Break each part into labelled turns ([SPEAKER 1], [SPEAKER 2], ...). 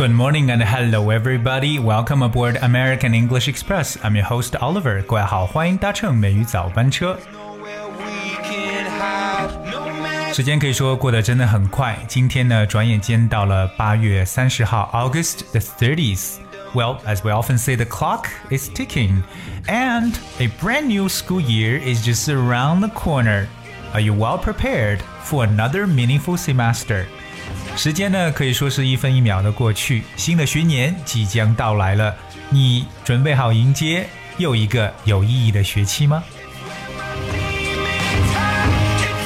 [SPEAKER 1] Good morning and hello everybody. Welcome aboard American English Express. I'm your host Oliver. 各位好，欢迎搭乘美语早班车。
[SPEAKER 2] know where we can hide no man
[SPEAKER 1] 时间可以说过得真的很快，今天呢，转眼间到了八月三十号，August the thirtieth. Well, as we often say, the clock is ticking, and a brand new school year is just around the corner. Are you well prepared for another meaningful semester? 时间呢，可以说是一分一秒的过去，新的学年即将到来了，你准备好迎接又一个有意义的学期吗？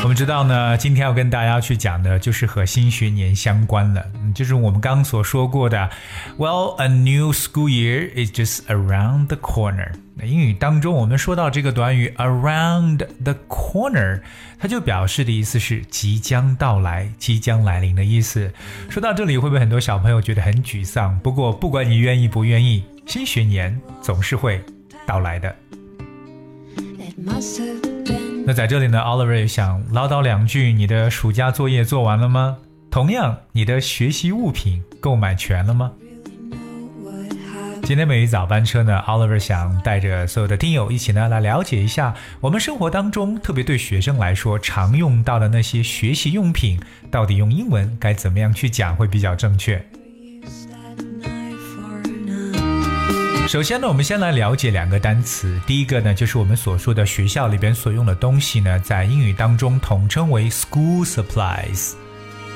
[SPEAKER 1] 我们知道呢，今天要跟大家去讲的就是和新学年相关了，就是我们刚所说过的，Well, a new school year is just around the corner。那英语当中，我们说到这个短语 around the corner，它就表示的意思是即将到来、即将来临的意思。说到这里，会不会很多小朋友觉得很沮丧？不过，不管你愿意不愿意，新学年总是会到来的。
[SPEAKER 3] It must have
[SPEAKER 1] 那在这里呢，Oliver 想唠叨两句：你的暑假作业做完了吗？同样，你的学习物品购买全了吗？今天美语早班车呢，Oliver 想带着所有的听友一起呢来了解一下我们生活当中，特别对学生来说常用到的那些学习用品，到底用英文该怎么样去讲会比较正确。首先呢，我们先来了解两个单词。第一个呢，就是我们所说的学校里边所用的东西呢，在英语当中统称为 school supplies。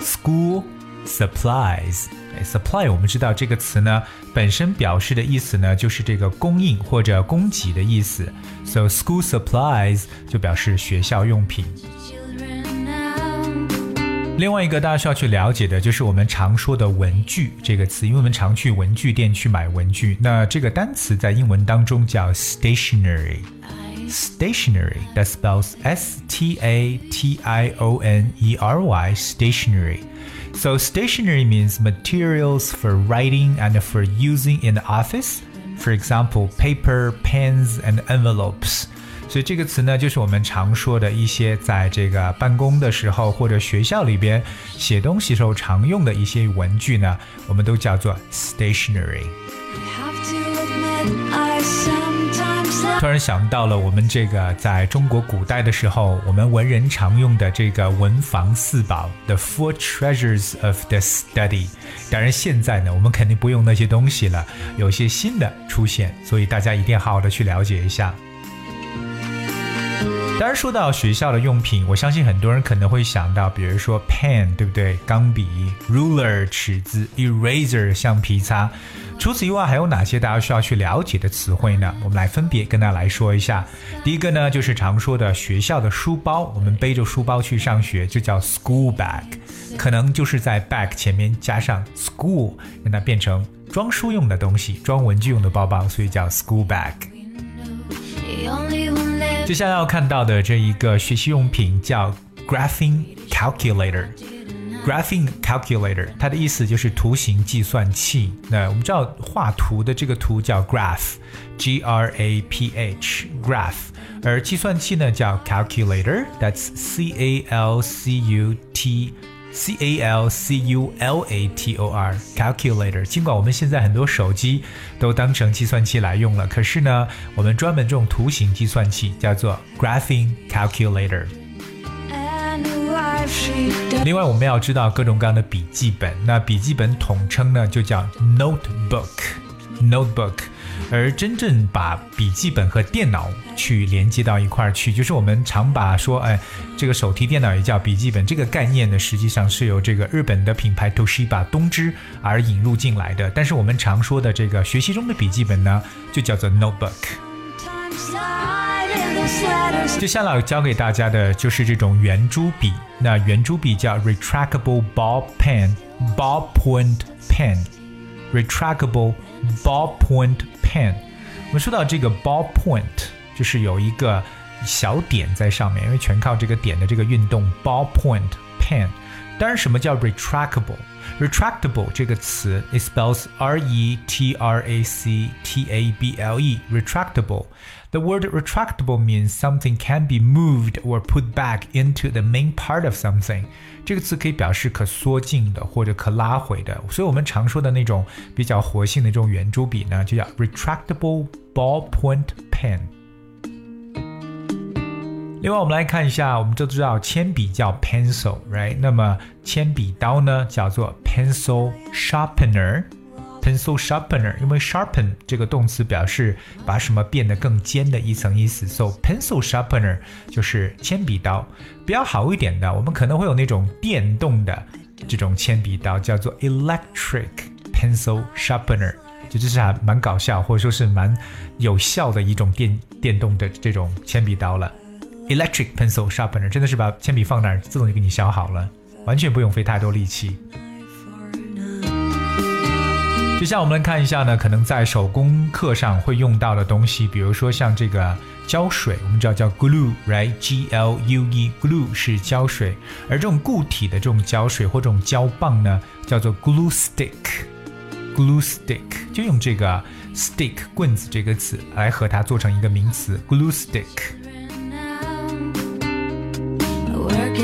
[SPEAKER 1] school supplies，supply 我们知道这个词呢，本身表示的意思呢，就是这个供应或者供给的意思。So school supplies 就表示学校用品。
[SPEAKER 3] Children now.
[SPEAKER 1] 另外一个大家需要去了解的就是我们常说的文具这个词，因为我们常去文具店去买文具，那这个单词在英文当中叫 stationery。stationery that spells S T A T I O N E R Y stationery. So stationery means materials for writing and for using in the office. For example, paper, pens, and envelopes. 所以这个词呢，就是我们常说的一些在这个办公的时候或者学校里边写东西时候常用的一些文具呢，我们都叫做 stationery。突然想到了我们这个在中国古代的时候，我们文人常用的这个文房四宝，the four treasures of the study。当然现在呢，我们肯定不用那些东西了，有些新的出现，所以大家一定要好好的去了解一下。当然，说到学校的用品，我相信很多人可能会想到，比如说 pen，对不对？钢笔，ruler，尺子，eraser，橡皮擦。除此以外，还有哪些大家需要去了解的词汇呢？我们来分别跟大家来说一下。第一个呢，就是常说的学校的书包，我们背着书包去上学，就叫 school bag，可能就是在 bag 前面加上 school，让它变成装书用的东西，装文具用的包包，所以叫 school bag。接下来要看到的这一个学习用品叫 graphing calculator。graphing calculator，它的意思就是图形计算器。那我们知道画图的这个图叫 graph，G R A P H，graph，而计算器呢叫 calculator，that's C A L C U T。C A L C U L A T O R calculator。尽管我们现在很多手机都当成计算器来用了，可是呢，我们专门这种图形计算器叫做 graphing calculator。另外，我们要知道各种各样的笔记本，那笔记本统称呢就叫 notebook，notebook。而真正把笔记本和电脑去连接到一块儿去，就是我们常把说，哎，这个手提电脑也叫笔记本，这个概念呢，实际上是由这个日本的品牌 Toshiba 东芝而引入进来的。但是我们常说的这个学习中的笔记本呢，就叫做 notebook。接下来教给大家的就是这种圆珠笔。那圆珠笔叫 retractable ball pen，ball point pen Retractable ballpoint pen。我们说到这个 ballpoint，就是有一个小点在上面，因为全靠这个点的这个运动。Ballpoint pen。当然，什么叫 retractable？retractable 这个词，it spells R E T R A C T A B L E. Retractable. The word retractable means something can be moved or put back into the main part of something. 这个词可以表示可缩进的或者可拉回的，所以我们常说的那种比较活性的这种圆珠笔呢，就叫 retractable ballpoint pen。 另外，我们来看一下，我们都知道铅笔叫 pencil，right？那么铅笔刀呢，叫做 pencil sharpener。pencil sharpener，因为 sharpen 这个动词表示把什么变得更尖的一层意思，so pencil sharpener 就是铅笔刀。比较好一点的，我们可能会有那种电动的这种铅笔刀，叫做 electric pencil sharpener，就这是还蛮搞笑，或者说是蛮有效的一种电电动的这种铅笔刀了。Electric pencil sharpener 真的是把铅笔放那儿，自动就给你削好了，完全不用费太多力气。接下来我们来看一下呢，可能在手工课上会用到的东西，比如说像这个胶水，我们知道叫 glue，right？G L U E，glue 是胶水，而这种固体的这种胶水或这种胶棒呢，叫做 glue stick，glue stick 就用这个 stick 棍子这个词来和它做成一个名词 glue stick。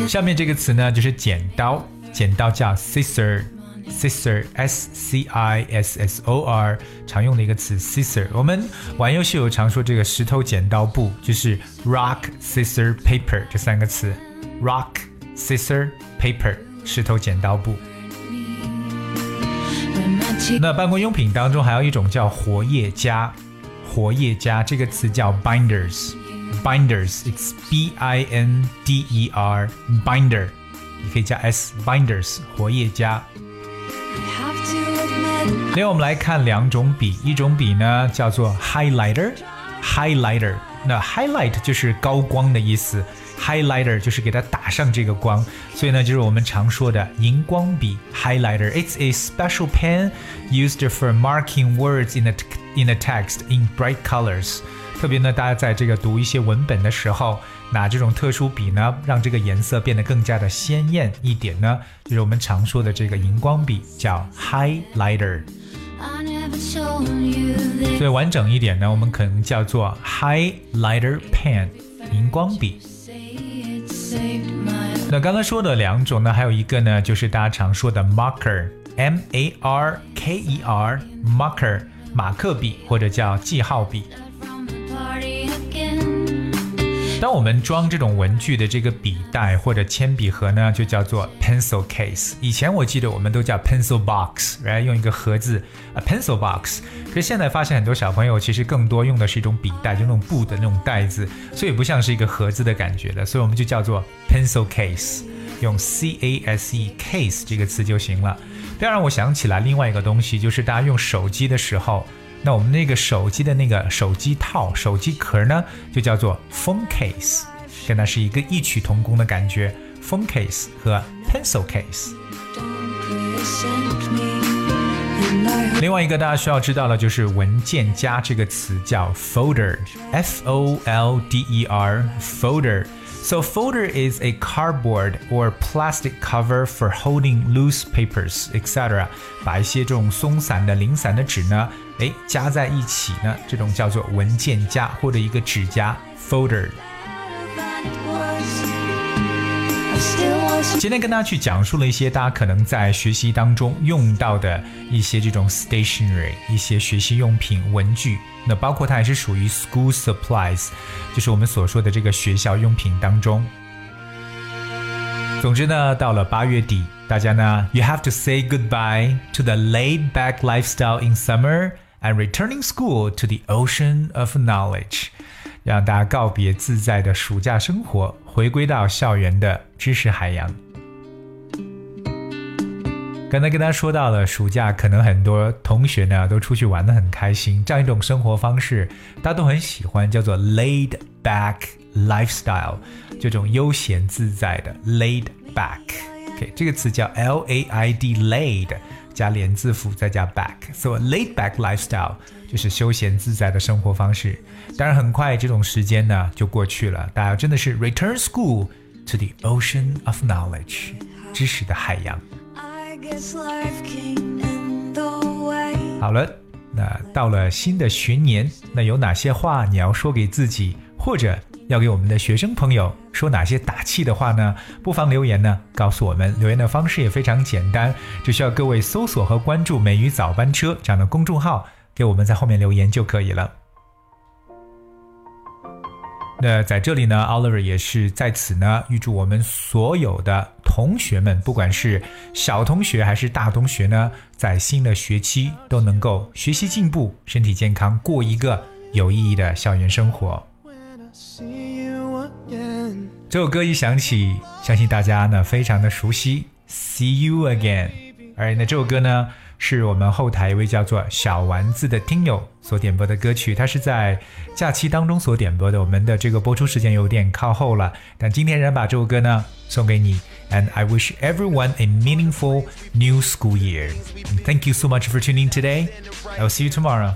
[SPEAKER 1] 下面这个词呢，就是剪刀，剪刀叫 scissor，scissor，s c i s s o r，常用的一个词 scissor。我们玩游戏有常说这个石头剪刀布，就是 rock scissor paper 这三个词，rock scissor paper，石头剪刀布。那办公用品当中还有一种叫活页夹，活页夹这个词叫 binders。binders，it's B I N D E R binder，你可以加 s binders 活页夹。另外，我们来看两种笔，一种笔呢叫做 highlighter，highlighter，那 highlight 就是高光的意思，highlighter 就是给它打上这个光，所以呢就是我们常说的荧光笔 highlighter。It's a special pen used for marking words in a in a text in bright colors。 特别呢，大家在这个读一些文本的时候，拿这种特殊笔呢，让这个颜色变得更加的鲜艳一点呢，就是我们常说的这个荧光笔，叫 highlighter。所以完整一点呢，我们可能叫做 highlighter pen，荧光笔。那刚刚说的两种呢，还有一个呢，就是大家常说的 marker，m a r k e r，marker，马克笔或者叫记号笔。当我们装这种文具的这个笔袋或者铅笔盒呢，就叫做 pencil case。以前我记得我们都叫 pencil box，来用一个盒子啊 pencil box。可是现在发现很多小朋友其实更多用的是一种笔袋，就那种布的那种袋子，所以不像是一个盒子的感觉了。所以我们就叫做 pencil case，用 c a s e case 这个词就行了。当然，我想起来另外一个东西，就是大家用手机的时候。那我们那个手机的那个手机套、手机壳呢，就叫做 phone case，跟它是一个异曲同工的感觉。phone case 和 pencil case。另外一个大家需要知道的就是文件夹这个词叫 folder，f o l d e r，folder。So folder is a cardboard or plastic cover for holding loose papers, etc. 把一些这种松散的、零散的纸呢，哎，夹在一起呢，这种叫做文件夹或者一个纸夹 folder。今天跟大家去讲述了一些大家可能在学习当中用到的一些这种 stationery，一些学习用品、文具。 那包括它也是属于 school supplies，就是我们所说的这个学校用品当中。总之呢，到了八月底，大家呢，you have to say goodbye to the laid-back lifestyle in summer and returning school to the ocean of knowledge，让大家告别自在的暑假生活，回归到校园的知识海洋。刚才跟大家说到了暑假，可能很多同学呢都出去玩的很开心，这样一种生活方式大家都很喜欢，叫做 laid back lifestyle，这种悠闲自在的 laid back。OK，这个词叫 L A I D laid，加连字符再加 back，所以 laid back lifestyle 就是休闲自在的生活方式。当然，很快这种时间呢就过去了，大家真的是 return school to the ocean of knowledge，知识的海洋。好了，那到了新的学年，那有哪些话你要说给自己，或者要给我们的学生朋友说哪些打气的话呢？不妨留言呢，告诉我们。留言的方式也非常简单，只需要各位搜索和关注“美语早班车”这样的公众号，给我们在后面留言就可以了。那在这里呢，Oliver 也是在此呢，预祝我们所有的同学们，不管是小同学还是大同学呢，在新的学期都能够学习进步，身体健康，过一个有意义的校园生活。这首歌一响起，相信大家呢非常的熟悉。See you again。而那这首歌呢，是我们后台一位叫做小丸子的听友所点播的歌曲，它是在假期当中所点播的。我们的这个播出时间有点靠后了，但今天仍然把这首歌呢送给你。And I wish everyone a meaningful new school year. Thank you so much for tuning today. I will see you tomorrow.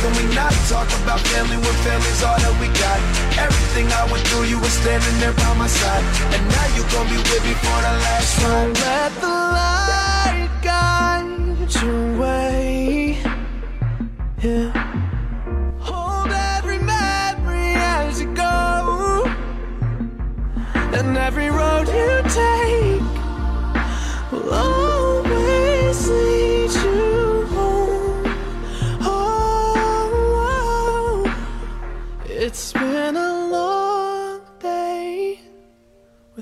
[SPEAKER 4] Can we not talk about family when family's all that we got? Everything I went through, you were standing there by my side. And now you gon' be with me for the last ride.
[SPEAKER 5] Let the